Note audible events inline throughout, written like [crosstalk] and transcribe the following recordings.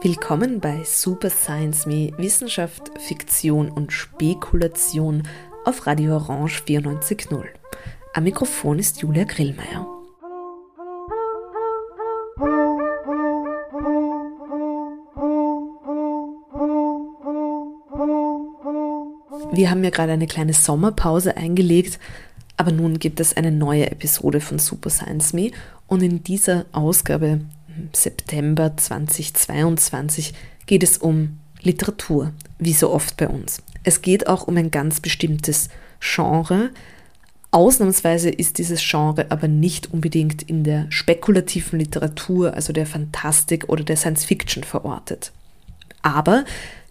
Willkommen bei Super Science Me Wissenschaft, Fiktion und Spekulation auf Radio Orange 94.0. Am Mikrofon ist Julia Grillmeier. Wir haben ja gerade eine kleine Sommerpause eingelegt, aber nun gibt es eine neue Episode von Super Science Me und in dieser Ausgabe September 2022 geht es um Literatur, wie so oft bei uns. Es geht auch um ein ganz bestimmtes Genre. Ausnahmsweise ist dieses Genre aber nicht unbedingt in der spekulativen Literatur, also der Fantastik oder der Science Fiction verortet. Aber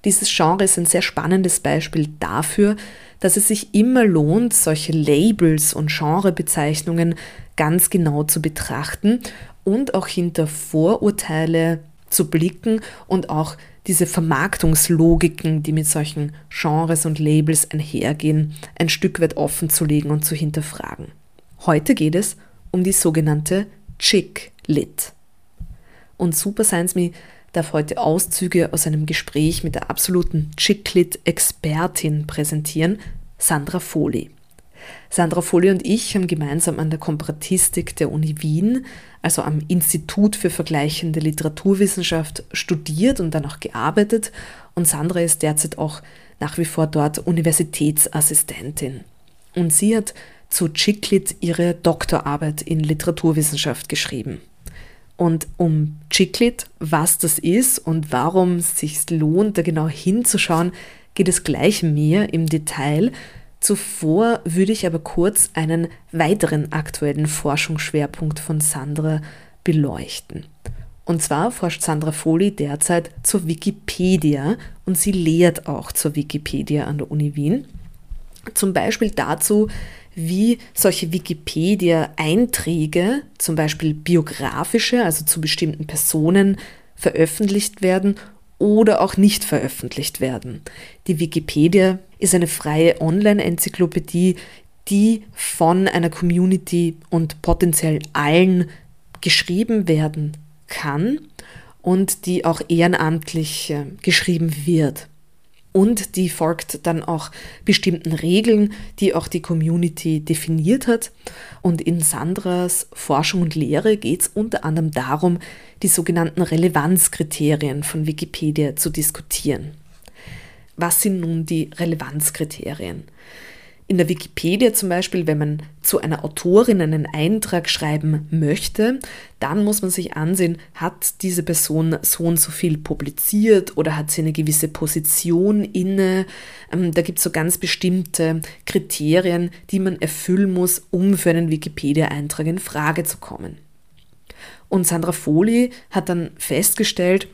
dieses Genre ist ein sehr spannendes Beispiel dafür, dass es sich immer lohnt, solche Labels und Genrebezeichnungen ganz genau zu betrachten und auch hinter Vorurteile zu blicken und auch diese Vermarktungslogiken, die mit solchen Genres und Labels einhergehen, ein Stück weit offen zu legen und zu hinterfragen. Heute geht es um die sogenannte Chick Lit. Und Super Science Me darf heute Auszüge aus einem Gespräch mit der absoluten Chick Lit Expertin präsentieren, Sandra Foley. Sandra Foley und ich haben gemeinsam an der Komparatistik der Uni Wien, also am Institut für vergleichende Literaturwissenschaft, studiert und dann auch gearbeitet. Und Sandra ist derzeit auch nach wie vor dort Universitätsassistentin. Und sie hat zu Chiclet ihre Doktorarbeit in Literaturwissenschaft geschrieben. Und um Chiclet, was das ist und warum es sich lohnt, da genau hinzuschauen, geht es gleich mehr im Detail. Zuvor würde ich aber kurz einen weiteren aktuellen Forschungsschwerpunkt von Sandra beleuchten. Und zwar forscht Sandra Foley derzeit zur Wikipedia und sie lehrt auch zur Wikipedia an der Uni Wien. Zum Beispiel dazu, wie solche Wikipedia-Einträge, zum Beispiel biografische, also zu bestimmten Personen, veröffentlicht werden oder auch nicht veröffentlicht werden. Die Wikipedia ist eine freie Online-Enzyklopädie, die von einer Community und potenziell allen geschrieben werden kann und die auch ehrenamtlich äh, geschrieben wird. Und die folgt dann auch bestimmten Regeln, die auch die Community definiert hat. Und in Sandras Forschung und Lehre geht es unter anderem darum, die sogenannten Relevanzkriterien von Wikipedia zu diskutieren. Was sind nun die Relevanzkriterien? In der Wikipedia zum Beispiel, wenn man zu einer Autorin einen Eintrag schreiben möchte, dann muss man sich ansehen, hat diese Person so und so viel publiziert oder hat sie eine gewisse Position inne. Ähm, da gibt es so ganz bestimmte Kriterien, die man erfüllen muss, um für einen Wikipedia-Eintrag in Frage zu kommen. Und Sandra Foley hat dann festgestellt,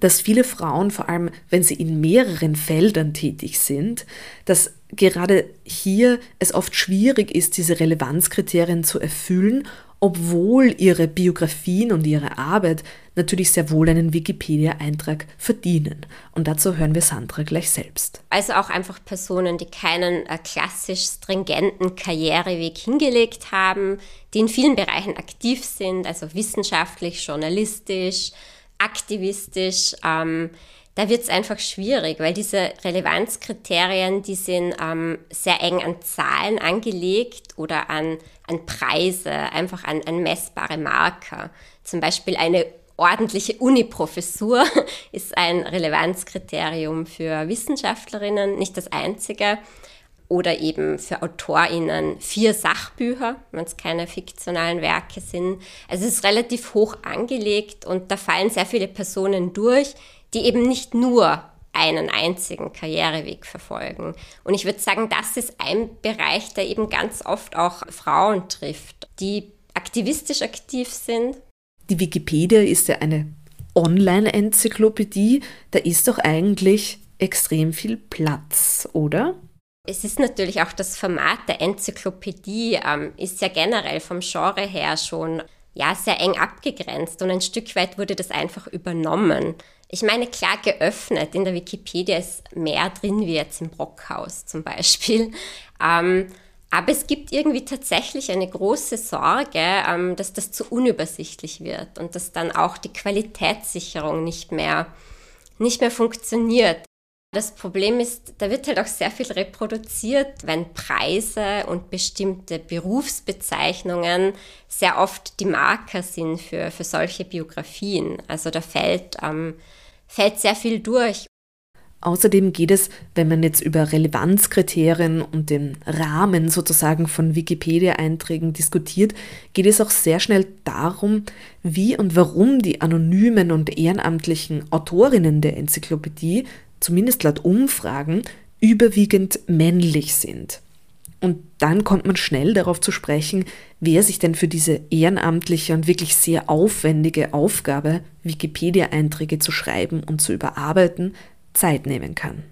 dass viele Frauen, vor allem wenn sie in mehreren Feldern tätig sind, dass gerade hier es oft schwierig ist, diese Relevanzkriterien zu erfüllen, obwohl ihre Biografien und ihre Arbeit natürlich sehr wohl einen Wikipedia-Eintrag verdienen. Und dazu hören wir Sandra gleich selbst. Also auch einfach Personen, die keinen äh, klassisch stringenten Karriereweg hingelegt haben, die in vielen Bereichen aktiv sind, also wissenschaftlich, journalistisch, aktivistisch, ähm, da wird es einfach schwierig, weil diese Relevanzkriterien, die sind ähm, sehr eng an Zahlen angelegt oder an, an Preise, einfach an, an messbare Marker. Zum Beispiel eine ordentliche Uni-Professur [laughs] ist ein Relevanzkriterium für Wissenschaftlerinnen, nicht das einzige oder eben für AutorInnen vier Sachbücher, wenn es keine fiktionalen Werke sind. Also es ist relativ hoch angelegt und da fallen sehr viele Personen durch, die eben nicht nur einen einzigen Karriereweg verfolgen. Und ich würde sagen, das ist ein Bereich, der eben ganz oft auch Frauen trifft, die aktivistisch aktiv sind. Die Wikipedia ist ja eine Online-Enzyklopädie. Da ist doch eigentlich extrem viel Platz, oder? Es ist natürlich auch das Format der Enzyklopädie, ähm, ist ja generell vom Genre her schon ja, sehr eng abgegrenzt und ein Stück weit wurde das einfach übernommen. Ich meine, klar geöffnet. In der Wikipedia ist mehr drin wie jetzt im Brockhaus zum Beispiel. Ähm, aber es gibt irgendwie tatsächlich eine große Sorge, ähm, dass das zu unübersichtlich wird und dass dann auch die Qualitätssicherung nicht mehr, nicht mehr funktioniert. Das Problem ist, da wird halt auch sehr viel reproduziert, wenn Preise und bestimmte Berufsbezeichnungen sehr oft die Marker sind für, für solche Biografien. Also da fällt, ähm, fällt sehr viel durch. Außerdem geht es, wenn man jetzt über Relevanzkriterien und den Rahmen sozusagen von Wikipedia-Einträgen diskutiert, geht es auch sehr schnell darum, wie und warum die anonymen und ehrenamtlichen Autorinnen der Enzyklopädie, zumindest laut Umfragen, überwiegend männlich sind. Und dann kommt man schnell darauf zu sprechen, wer sich denn für diese ehrenamtliche und wirklich sehr aufwendige Aufgabe, Wikipedia-Einträge zu schreiben und zu überarbeiten, Zeit nehmen kann.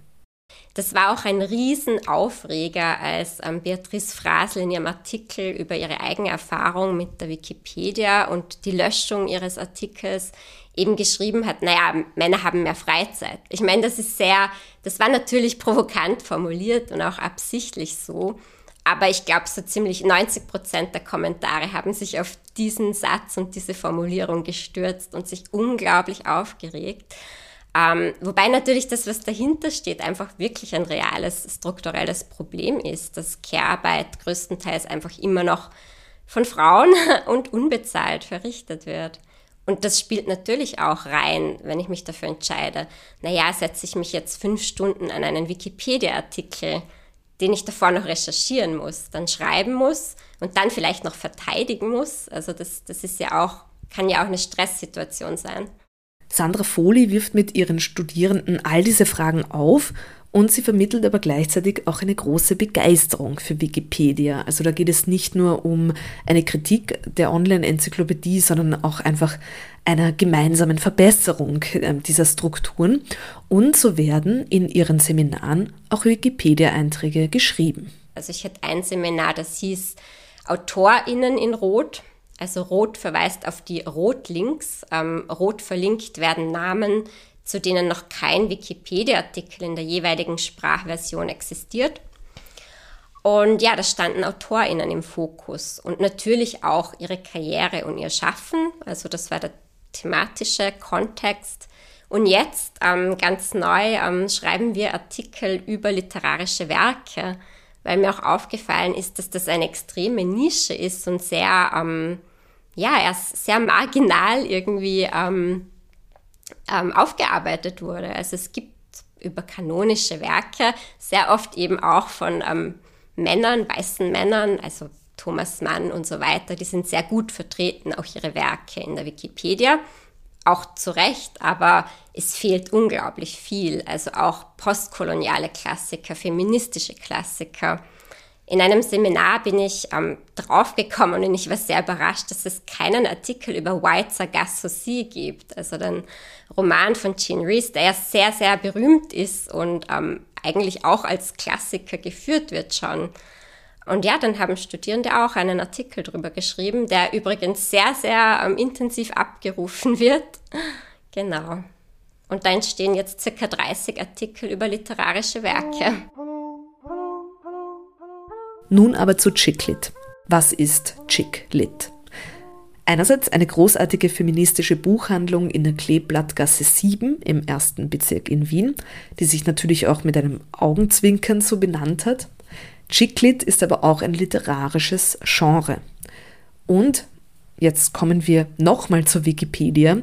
Das war auch ein Riesenaufreger, als ähm, Beatrice Frasel in ihrem Artikel über ihre eigene Erfahrung mit der Wikipedia und die Löschung ihres Artikels eben geschrieben hat, naja, Männer haben mehr Freizeit. Ich meine, das ist sehr, das war natürlich [laughs] provokant formuliert und auch absichtlich so. Aber ich glaube, so ziemlich 90 Prozent der Kommentare haben sich auf diesen Satz und diese Formulierung gestürzt und sich unglaublich aufgeregt. Ähm, wobei natürlich das, was dahinter steht, einfach wirklich ein reales strukturelles Problem ist, dass Care-Arbeit größtenteils einfach immer noch von Frauen [laughs] und unbezahlt verrichtet wird. Und das spielt natürlich auch rein, wenn ich mich dafür entscheide, naja, setze ich mich jetzt fünf Stunden an einen Wikipedia-Artikel, den ich davor noch recherchieren muss, dann schreiben muss und dann vielleicht noch verteidigen muss. Also das, das ist ja auch, kann ja auch eine Stresssituation sein. Sandra Foley wirft mit ihren Studierenden all diese Fragen auf und sie vermittelt aber gleichzeitig auch eine große Begeisterung für Wikipedia. Also da geht es nicht nur um eine Kritik der Online-Enzyklopädie, sondern auch einfach einer gemeinsamen Verbesserung ähm, dieser Strukturen. Und so werden in ihren Seminaren auch Wikipedia-Einträge geschrieben. Also ich hatte ein Seminar, das hieß AutorInnen in Rot. Also rot verweist auf die Rotlinks. Ähm, rot verlinkt werden Namen, zu denen noch kein Wikipedia-Artikel in der jeweiligen Sprachversion existiert. Und ja, da standen AutorInnen im Fokus und natürlich auch ihre Karriere und ihr Schaffen. Also das war der thematische Kontext. Und jetzt, ähm, ganz neu, ähm, schreiben wir Artikel über literarische Werke, weil mir auch aufgefallen ist, dass das eine extreme Nische ist und sehr ähm, ja, erst sehr marginal irgendwie ähm, ähm, aufgearbeitet wurde. Also es gibt über kanonische Werke sehr oft eben auch von ähm, Männern, weißen Männern, also Thomas Mann und so weiter, die sind sehr gut vertreten, auch ihre Werke in der Wikipedia. Auch zu Recht, aber es fehlt unglaublich viel. Also auch postkoloniale Klassiker, feministische Klassiker, in einem Seminar bin ich ähm, draufgekommen und ich war sehr überrascht, dass es keinen Artikel über White Sargasso gibt, also den Roman von Jean Rees, der ja sehr, sehr berühmt ist und ähm, eigentlich auch als Klassiker geführt wird schon. Und ja, dann haben Studierende auch einen Artikel darüber geschrieben, der übrigens sehr, sehr ähm, intensiv abgerufen [laughs] wird. Genau. Und da entstehen jetzt circa 30 Artikel über literarische Werke. Nun aber zu Chicklit. Was ist Chicklit? Einerseits eine großartige feministische Buchhandlung in der Kleeblattgasse 7 im ersten Bezirk in Wien, die sich natürlich auch mit einem Augenzwinkern so benannt hat. Chicklit ist aber auch ein literarisches Genre. Und jetzt kommen wir nochmal zur Wikipedia.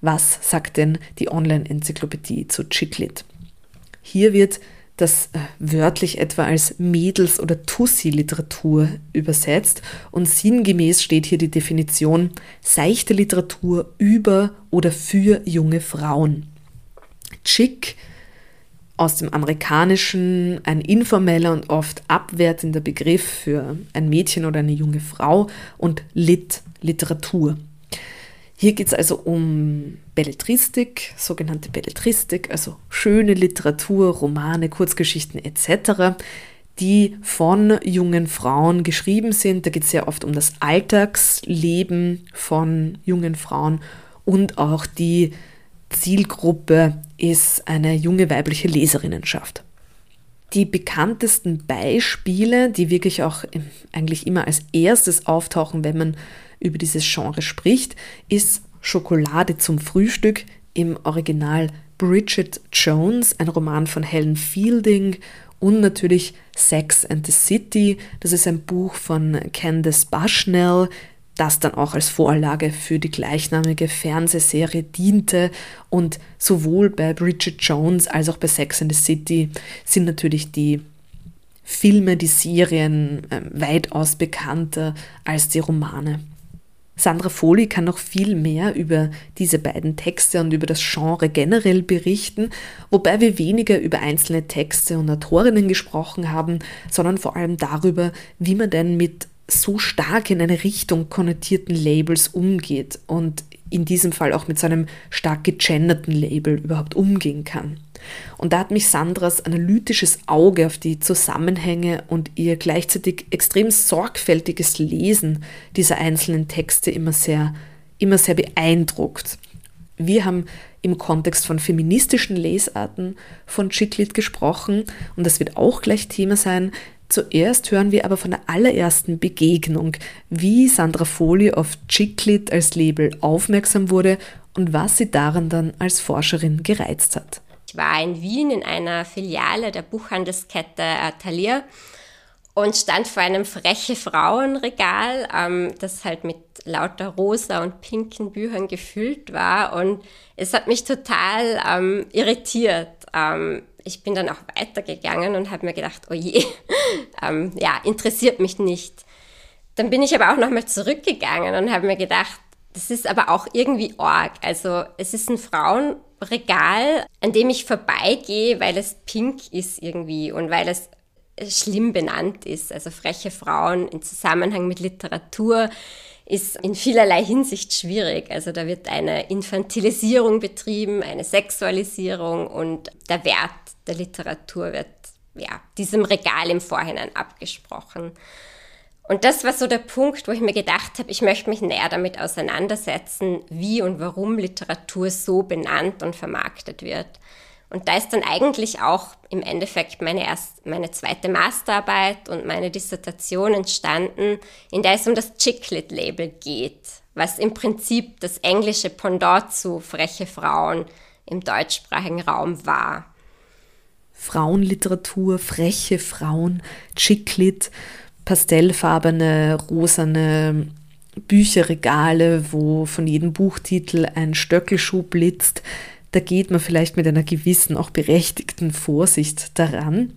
Was sagt denn die Online-Enzyklopädie zu Chicklit? Hier wird das äh, wörtlich etwa als Mädels- oder Tussi-Literatur übersetzt und sinngemäß steht hier die Definition seichte Literatur über oder für junge Frauen. Chick aus dem Amerikanischen ein informeller und oft abwertender Begriff für ein Mädchen oder eine junge Frau und Lit, Literatur. Hier geht es also um Belletristik, sogenannte Belletristik, also schöne Literatur, Romane, Kurzgeschichten etc., die von jungen Frauen geschrieben sind. Da geht es sehr oft um das Alltagsleben von jungen Frauen und auch die Zielgruppe ist eine junge weibliche Leserinnenschaft. Die bekanntesten Beispiele, die wirklich auch eigentlich immer als erstes auftauchen, wenn man über dieses Genre spricht, ist Schokolade zum Frühstück im Original Bridget Jones, ein Roman von Helen Fielding und natürlich Sex and the City, das ist ein Buch von Candace Bushnell, das dann auch als Vorlage für die gleichnamige Fernsehserie diente. Und sowohl bei Bridget Jones als auch bei Sex and the City sind natürlich die Filme, die Serien äh, weitaus bekannter als die Romane. Sandra Foley kann noch viel mehr über diese beiden Texte und über das Genre generell berichten, wobei wir weniger über einzelne Texte und Autorinnen gesprochen haben, sondern vor allem darüber, wie man denn mit so stark in eine Richtung konnotierten Labels umgeht und in diesem Fall auch mit so einem stark gegenderten Label überhaupt umgehen kann. Und da hat mich Sandras analytisches Auge auf die Zusammenhänge und ihr gleichzeitig extrem sorgfältiges Lesen dieser einzelnen Texte immer sehr, immer sehr beeindruckt. Wir haben im Kontext von feministischen Lesarten von Chiclet gesprochen und das wird auch gleich Thema sein. Zuerst hören wir aber von der allerersten Begegnung, wie Sandra Foley auf Chiclet als Label aufmerksam wurde und was sie daran dann als Forscherin gereizt hat. Ich war in Wien in einer Filiale der Buchhandelskette Atelier und stand vor einem freche Frauenregal, ähm, das halt mit lauter rosa und pinken Büchern gefüllt war und es hat mich total ähm, irritiert. Ähm, ich bin dann auch weitergegangen und habe mir gedacht, oh je, [laughs] ähm, ja, interessiert mich nicht. Dann bin ich aber auch nochmal zurückgegangen und habe mir gedacht, das ist aber auch irgendwie org. Also es ist ein Frauenregal, an dem ich vorbeigehe, weil es pink ist irgendwie und weil es schlimm benannt ist. Also freche Frauen im Zusammenhang mit Literatur ist in vielerlei Hinsicht schwierig. Also da wird eine Infantilisierung betrieben, eine Sexualisierung und der Wert der Literatur wird ja, diesem Regal im Vorhinein abgesprochen. Und das war so der Punkt, wo ich mir gedacht habe, ich möchte mich näher damit auseinandersetzen, wie und warum Literatur so benannt und vermarktet wird. Und da ist dann eigentlich auch im Endeffekt meine, erst, meine zweite Masterarbeit und meine Dissertation entstanden, in der es um das Chicklit-Label geht, was im Prinzip das englische Pendant zu freche Frauen im deutschsprachigen Raum war. Frauenliteratur, freche Frauen, Chicklit, pastellfarbene, rosane Bücherregale, wo von jedem Buchtitel ein Stöckelschuh blitzt, da geht man vielleicht mit einer gewissen, auch berechtigten Vorsicht daran.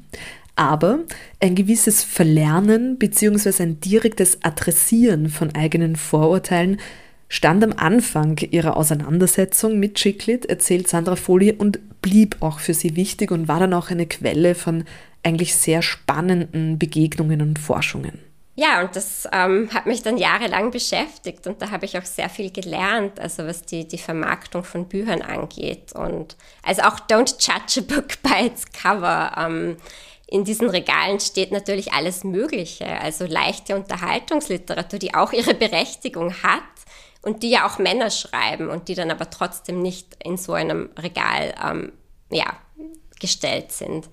Aber ein gewisses Verlernen bzw. ein direktes Adressieren von eigenen Vorurteilen stand am Anfang ihrer Auseinandersetzung mit Chiclet, erzählt Sandra Folie, und blieb auch für sie wichtig und war dann auch eine Quelle von eigentlich sehr spannenden Begegnungen und Forschungen. Ja, und das ähm, hat mich dann jahrelang beschäftigt und da habe ich auch sehr viel gelernt, also was die, die Vermarktung von Büchern angeht. Und also auch Don't Judge a Book by its Cover. Ähm, in diesen Regalen steht natürlich alles Mögliche, also leichte Unterhaltungsliteratur, die auch ihre Berechtigung hat und die ja auch Männer schreiben und die dann aber trotzdem nicht in so einem Regal ähm, ja, gestellt sind.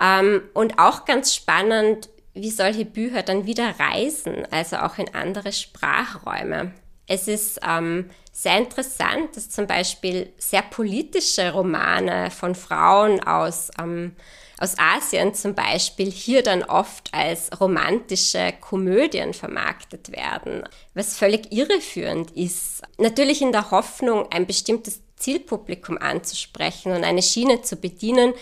Ähm, und auch ganz spannend, wie solche Bücher dann wieder reisen, also auch in andere Sprachräume. Es ist ähm, sehr interessant, dass zum Beispiel sehr politische Romane von Frauen aus, ähm, aus Asien zum Beispiel hier dann oft als romantische Komödien vermarktet werden, was völlig irreführend ist. Natürlich in der Hoffnung, ein bestimmtes Zielpublikum anzusprechen und eine Schiene zu bedienen,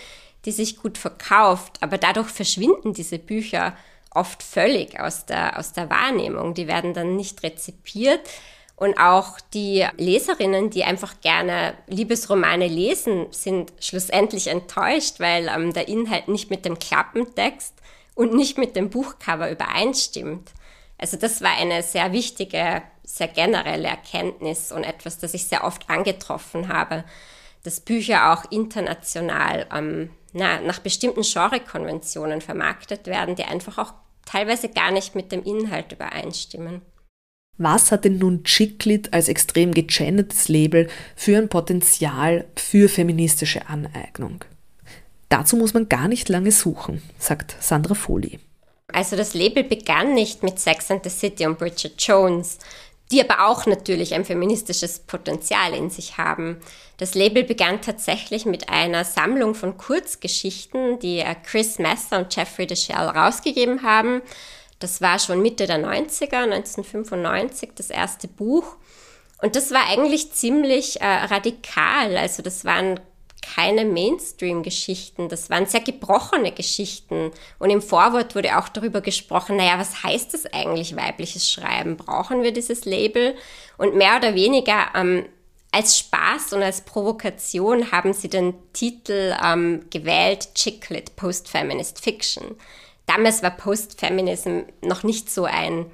die sich gut verkauft, aber dadurch verschwinden diese Bücher oft völlig aus der, aus der Wahrnehmung. Die werden dann nicht rezipiert. Und auch die Leserinnen, die einfach gerne Liebesromane lesen, sind schlussendlich enttäuscht, weil ähm, der Inhalt nicht mit dem Klappentext und nicht mit dem Buchcover übereinstimmt. Also das war eine sehr wichtige, sehr generelle Erkenntnis und etwas, das ich sehr oft angetroffen habe, dass Bücher auch international ähm, na, nach bestimmten Genrekonventionen vermarktet werden, die einfach auch teilweise gar nicht mit dem Inhalt übereinstimmen. Was hat denn nun Chicklit als extrem gegendertes Label für ein Potenzial für feministische Aneignung? Dazu muss man gar nicht lange suchen, sagt Sandra Foley. Also das Label begann nicht mit Sex and the City und Bridget Jones, die aber auch natürlich ein feministisches Potenzial in sich haben. Das Label begann tatsächlich mit einer Sammlung von Kurzgeschichten, die Chris Messer und Jeffrey DeShell rausgegeben haben. Das war schon Mitte der 90er, 1995, das erste Buch. Und das war eigentlich ziemlich äh, radikal. Also das waren keine Mainstream-Geschichten, das waren sehr gebrochene Geschichten. Und im Vorwort wurde auch darüber gesprochen, naja, was heißt das eigentlich, weibliches Schreiben? Brauchen wir dieses Label? Und mehr oder weniger ähm, als Spaß und als Provokation haben sie den Titel ähm, gewählt, Chicklit Post-Feminist Fiction. Damals war Post-Feminism noch nicht so ein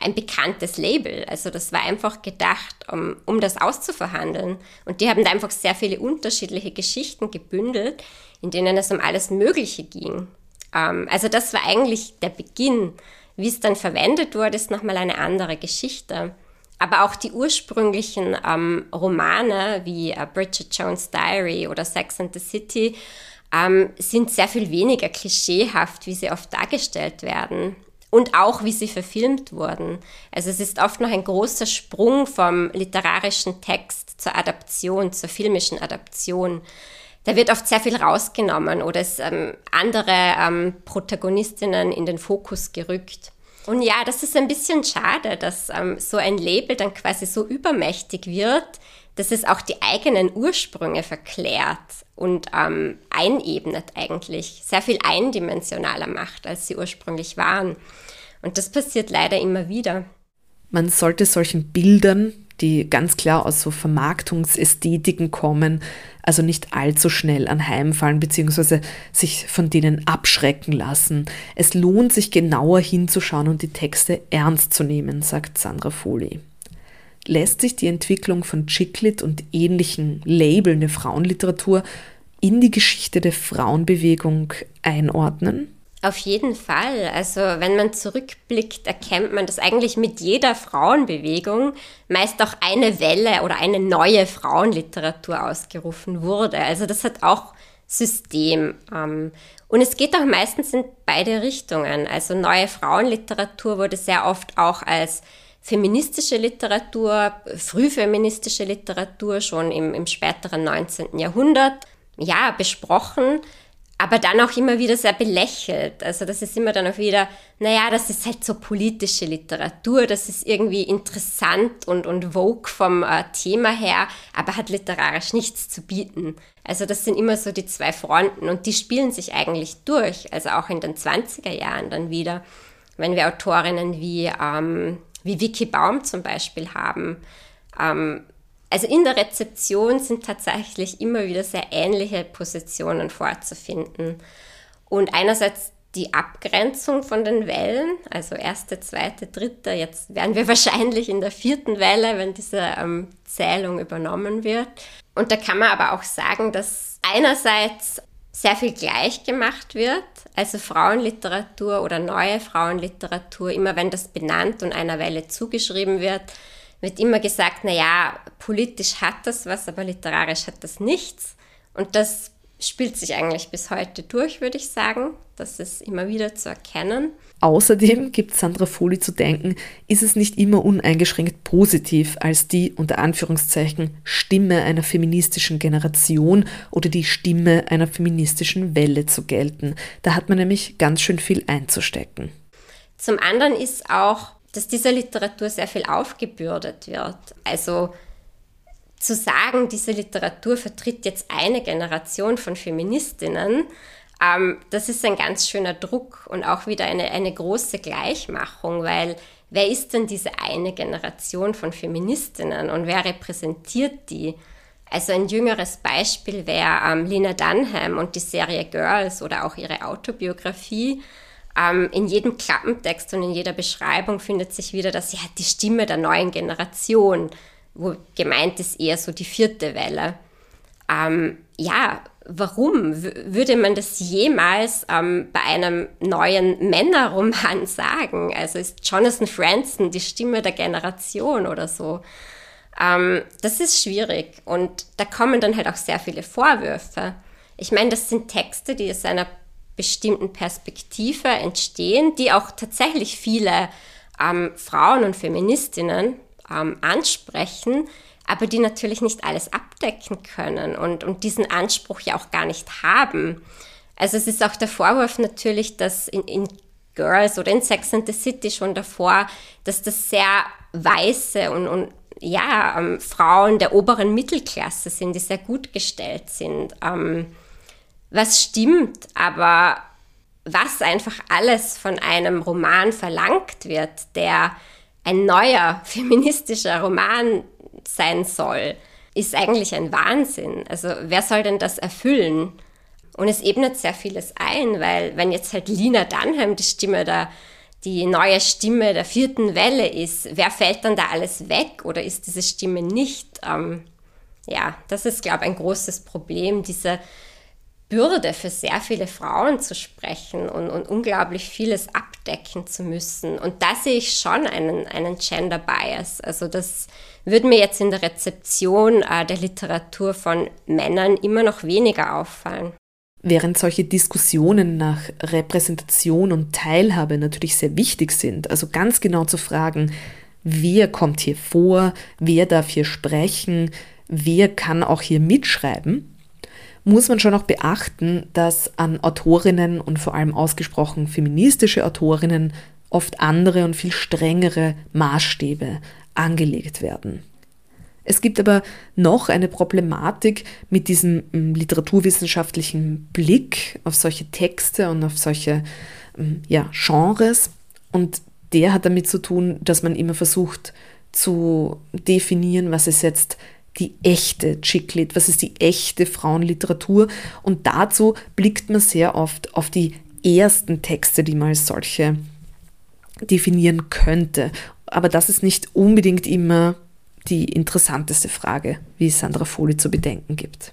ein bekanntes Label. Also das war einfach gedacht, um, um das auszuverhandeln. Und die haben da einfach sehr viele unterschiedliche Geschichten gebündelt, in denen es um alles Mögliche ging. Ähm, also das war eigentlich der Beginn. Wie es dann verwendet wurde, ist nochmal eine andere Geschichte. Aber auch die ursprünglichen ähm, Romane wie äh, Bridget Jones' Diary oder Sex and the City ähm, sind sehr viel weniger klischeehaft, wie sie oft dargestellt werden und auch wie sie verfilmt wurden. Also es ist oft noch ein großer Sprung vom literarischen Text zur Adaption, zur filmischen Adaption. Da wird oft sehr viel rausgenommen oder es ähm, andere ähm, Protagonistinnen in den Fokus gerückt. Und ja, das ist ein bisschen schade, dass ähm, so ein Label dann quasi so übermächtig wird, dass es auch die eigenen Ursprünge verklärt und ähm, einebnet eigentlich, sehr viel eindimensionaler macht, als sie ursprünglich waren. Und das passiert leider immer wieder. Man sollte solchen Bildern, die ganz klar aus so Vermarktungsästhetiken kommen, also nicht allzu schnell anheimfallen bzw. sich von denen abschrecken lassen. Es lohnt sich genauer hinzuschauen und die Texte ernst zu nehmen, sagt Sandra Foley lässt sich die Entwicklung von Chicklit und ähnlichen Labeln der Frauenliteratur in die Geschichte der Frauenbewegung einordnen? Auf jeden Fall. Also wenn man zurückblickt, erkennt man, dass eigentlich mit jeder Frauenbewegung meist auch eine Welle oder eine neue Frauenliteratur ausgerufen wurde. Also das hat auch System. Ähm, und es geht auch meistens in beide Richtungen. Also neue Frauenliteratur wurde sehr oft auch als feministische Literatur, frühfeministische Literatur schon im, im späteren 19. Jahrhundert, ja, besprochen, aber dann auch immer wieder sehr belächelt. Also das ist immer dann auch wieder, naja, das ist halt so politische Literatur, das ist irgendwie interessant und, und vogue vom äh, Thema her, aber hat literarisch nichts zu bieten. Also das sind immer so die zwei Fronten und die spielen sich eigentlich durch, also auch in den 20er Jahren dann wieder, wenn wir Autorinnen wie ähm, wie Vicky Baum zum Beispiel haben. Ähm, also in der Rezeption sind tatsächlich immer wieder sehr ähnliche Positionen vorzufinden. Und einerseits die Abgrenzung von den Wellen, also erste, zweite, dritte, jetzt wären wir [laughs] wahrscheinlich in der vierten Welle, wenn diese ähm, Zählung übernommen wird. Und da kann man aber auch sagen, dass einerseits sehr viel gleich gemacht wird, also Frauenliteratur oder neue Frauenliteratur, immer wenn das benannt und einer Welle zugeschrieben wird, wird immer gesagt, na ja, politisch hat das was, aber literarisch hat das nichts. Und das spielt sich eigentlich bis heute durch, würde ich sagen. Das ist immer wieder zu erkennen. Außerdem gibt Sandra Foli zu denken, ist es nicht immer uneingeschränkt positiv, als die unter Anführungszeichen Stimme einer feministischen Generation oder die Stimme einer feministischen Welle zu gelten. Da hat man nämlich ganz schön viel einzustecken. Zum anderen ist auch, dass dieser Literatur sehr viel aufgebürdet wird. Also zu sagen, diese Literatur vertritt jetzt eine Generation von Feministinnen, ähm, das ist ein ganz schöner Druck und auch wieder eine, eine große Gleichmachung, weil wer ist denn diese eine Generation von Feministinnen und wer repräsentiert die? Also ein jüngeres Beispiel wäre ähm, Lena Dunham und die Serie Girls oder auch ihre Autobiografie. Ähm, in jedem Klappentext und in jeder Beschreibung findet sich wieder, dass sie hat die Stimme der neuen Generation wo gemeint ist eher so die vierte Welle. Ähm, ja, warum würde man das jemals ähm, bei einem neuen Männerroman [laughs] sagen? Also ist Jonathan Franzen die Stimme der Generation oder so? Ähm, das ist schwierig und da kommen dann halt auch sehr viele Vorwürfe. Ich meine, das sind Texte, die aus einer bestimmten Perspektive entstehen, die auch tatsächlich viele ähm, Frauen und Feministinnen ähm, ansprechen, aber die natürlich nicht alles abdecken können und, und diesen Anspruch ja auch gar nicht haben. Also es ist auch der Vorwurf natürlich, dass in, in Girls oder in Sex and the City schon davor, dass das sehr weiße und, und ja, ähm, Frauen der oberen Mittelklasse sind, die sehr gut gestellt sind. Ähm, was stimmt, aber was einfach alles von einem Roman verlangt wird, der ein neuer [laughs] feministischer Roman sein soll, ist eigentlich ein Wahnsinn. Also wer soll denn das erfüllen? Und es ebnet sehr vieles ein, weil wenn jetzt halt Lina Dunham die Stimme der, die neue Stimme der vierten Welle ist, wer fällt dann da alles weg oder ist diese Stimme nicht? Ähm, ja, das ist, glaube ich, ein großes Problem, diese Bürde für sehr viele Frauen zu sprechen und, und unglaublich vieles abdecken zu müssen. Und da sehe ich schon einen, einen Gender Bias. Also das würde mir jetzt in der Rezeption äh, der Literatur von Männern immer noch weniger auffallen. Während solche Diskussionen nach Repräsentation und Teilhabe natürlich sehr wichtig sind, also ganz genau zu fragen, wer kommt hier vor, wer darf hier sprechen, wer kann auch hier mitschreiben, muss man schon auch beachten, dass an Autorinnen und vor allem ausgesprochen feministische Autorinnen oft andere und viel strengere Maßstäbe angelegt werden. Es gibt aber noch eine Problematik mit diesem mm, literaturwissenschaftlichen Blick auf solche Texte und auf solche mm, ja, Genres. Und der hat damit zu tun, dass man immer versucht zu definieren, was ist jetzt die echte Chicklit, was ist die echte Frauenliteratur. Und dazu blickt man sehr oft auf die ersten Texte, die man als solche definieren könnte. Aber das ist nicht unbedingt immer die interessanteste Frage, wie Sandra Foli zu bedenken gibt.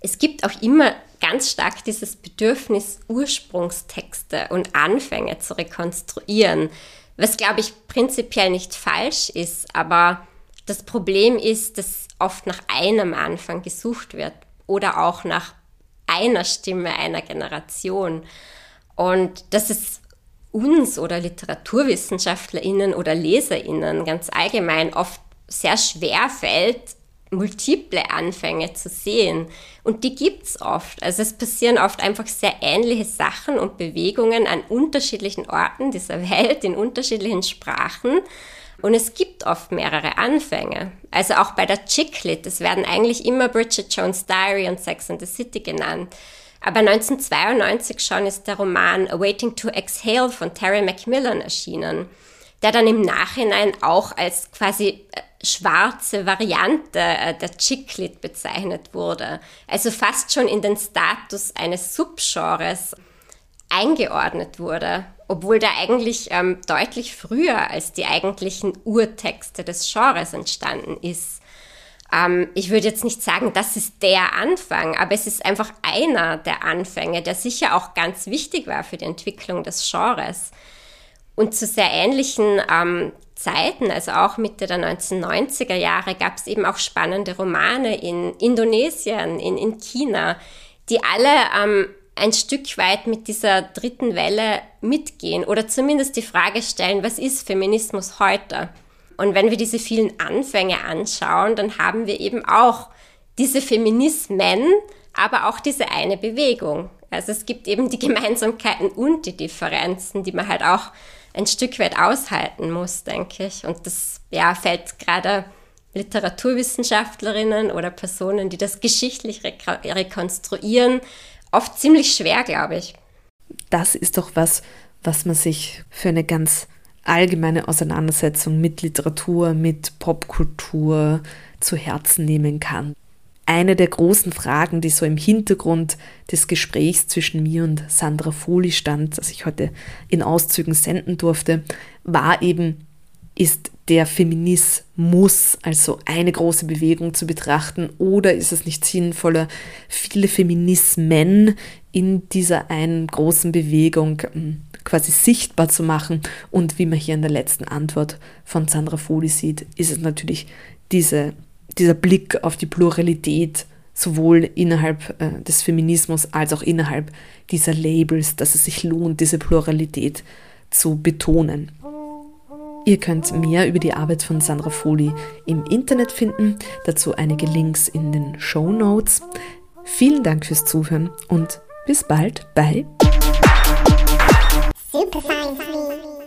Es gibt auch immer ganz stark dieses Bedürfnis, Ursprungstexte und Anfänge zu rekonstruieren, was, glaube ich, prinzipiell nicht falsch ist, aber das Problem ist, dass oft nach einem Anfang gesucht wird oder auch nach einer Stimme einer Generation. Und das ist uns oder LiteraturwissenschaftlerInnen oder LeserInnen ganz allgemein oft sehr schwer fällt, multiple Anfänge zu sehen. Und die gibt es oft. Also es passieren oft einfach sehr ähnliche Sachen und Bewegungen an unterschiedlichen Orten dieser [laughs] Welt, in unterschiedlichen Sprachen. Und es gibt oft mehrere Anfänge. Also auch bei der Chicklit, es werden eigentlich immer Bridget Jones Diary und Sex and the City genannt. Aber 1992 schon ist der Roman Waiting to Exhale von Terry Macmillan erschienen, der dann im Nachhinein auch als quasi äh, schwarze Variante äh, der Chicklit bezeichnet wurde. Also fast schon in den Status eines Subgenres eingeordnet wurde obwohl der eigentlich ähm, deutlich früher als die eigentlichen Urtexte des Genres entstanden ist. Ähm, ich würde jetzt nicht sagen, das ist der Anfang, aber es ist einfach einer der Anfänge, der sicher auch ganz wichtig war für die Entwicklung des Genres. Und zu sehr ähnlichen ähm, Zeiten, also auch Mitte der 1990er Jahre, gab es eben auch spannende Romane in Indonesien, in, in China, die alle ähm, ein Stück weit mit dieser dritten Welle mitgehen oder zumindest die Frage stellen, was ist Feminismus heute? Und wenn wir diese vielen Anfänge anschauen, dann haben wir eben auch diese Feminismen, aber auch diese eine Bewegung. Also es gibt eben die [laughs] Gemeinsamkeiten und die Differenzen, die man halt auch ein Stück weit aushalten muss, denke ich. Und das ja, fällt gerade Literaturwissenschaftlerinnen oder Personen, die das geschichtlich rekonstruieren, oft ziemlich schwer, glaube ich. Das ist doch was, was man sich für eine ganz allgemeine Auseinandersetzung mit Literatur, mit Popkultur zu Herzen nehmen kann. Eine der großen Fragen, die so im Hintergrund des Gesprächs zwischen mir und Sandra Foli stand, das ich heute in Auszügen senden durfte, war eben, ist der Feminismus also eine große Bewegung zu betrachten oder ist es nicht sinnvoller, viele Feminismen in dieser einen großen Bewegung hm, quasi sichtbar zu machen? Und wie man hier in der letzten Antwort von Sandra Foli sieht, ist es natürlich diese, dieser Blick auf die Pluralität sowohl innerhalb äh, des Feminismus als auch innerhalb dieser Labels, dass es sich lohnt, diese Pluralität zu betonen. Ihr könnt mehr über die Arbeit von Sandra Foli im Internet finden, dazu einige Links in den Show Notes. Vielen Dank fürs Zuhören und bis bald bei Super Science